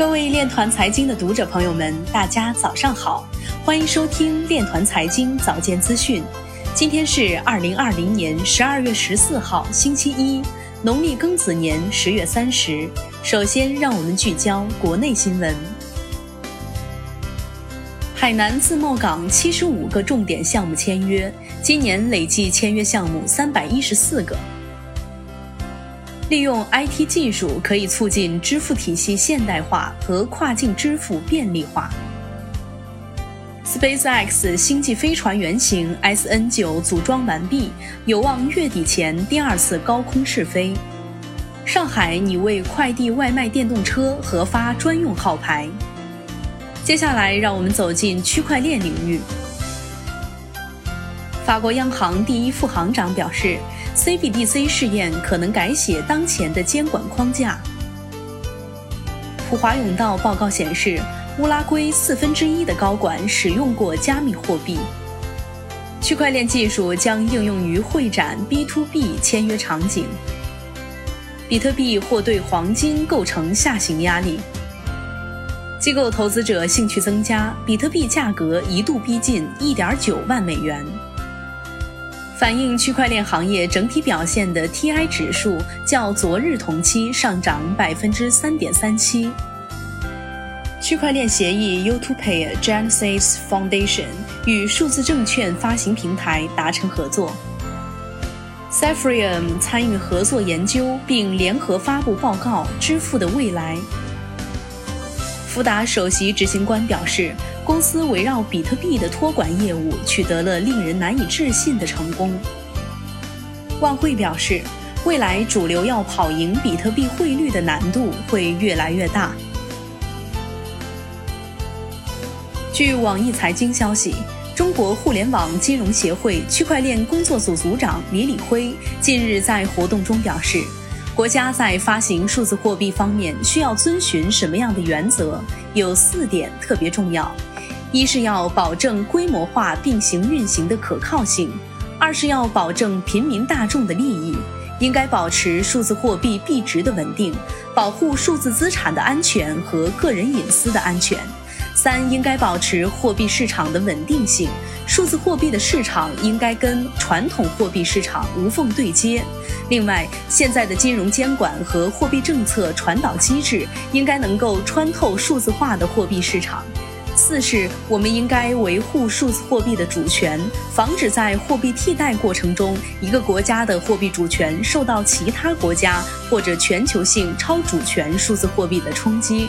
各位链团财经的读者朋友们，大家早上好，欢迎收听链团财经早间资讯。今天是二零二零年十二月十四号，星期一，农历庚子年十月三十。首先，让我们聚焦国内新闻。海南自贸港七十五个重点项目签约，今年累计签约项目三百一十四个。利用 IT 技术可以促进支付体系现代化和跨境支付便利化。SpaceX 星际飞船原型 SN9 组装完毕，有望月底前第二次高空试飞。上海拟为快递外卖电动车核发专用号牌。接下来，让我们走进区块链领域。法国央行第一副行长表示。CBDC 试验可能改写当前的监管框架。普华永道报告显示，乌拉圭四分之一的高管使用过加密货币。区块链技术将应用于会展 B to B 签约场景。比特币或对黄金构成下行压力。机构投资者兴趣增加，比特币价格一度逼近1.9万美元。反映区块链行业整体表现的 TI 指数较昨日同期上涨百分之三点三七。区块链协议 U2Pay Genesis Foundation 与数字证券发行平台达成合作。c e p h r i u m 参与合作研究并联合发布报告《支付的未来》。福达首席执行官表示。公司围绕比特币的托管业务取得了令人难以置信的成功。万汇表示，未来主流要跑赢比特币汇率的难度会越来越大。据网易财经消息，中国互联网金融协会区块链工作组组长李李辉近日在活动中表示，国家在发行数字货币方面需要遵循什么样的原则？有四点特别重要。一是要保证规模化并行运行的可靠性，二是要保证平民大众的利益，应该保持数字货币币值的稳定，保护数字资产的安全和个人隐私的安全。三应该保持货币市场的稳定性，数字货币的市场应该跟传统货币市场无缝对接。另外，现在的金融监管和货币政策传导机制应该能够穿透数字化的货币市场。四是，我们应该维护数字货币的主权，防止在货币替代过程中，一个国家的货币主权受到其他国家或者全球性超主权数字货币的冲击。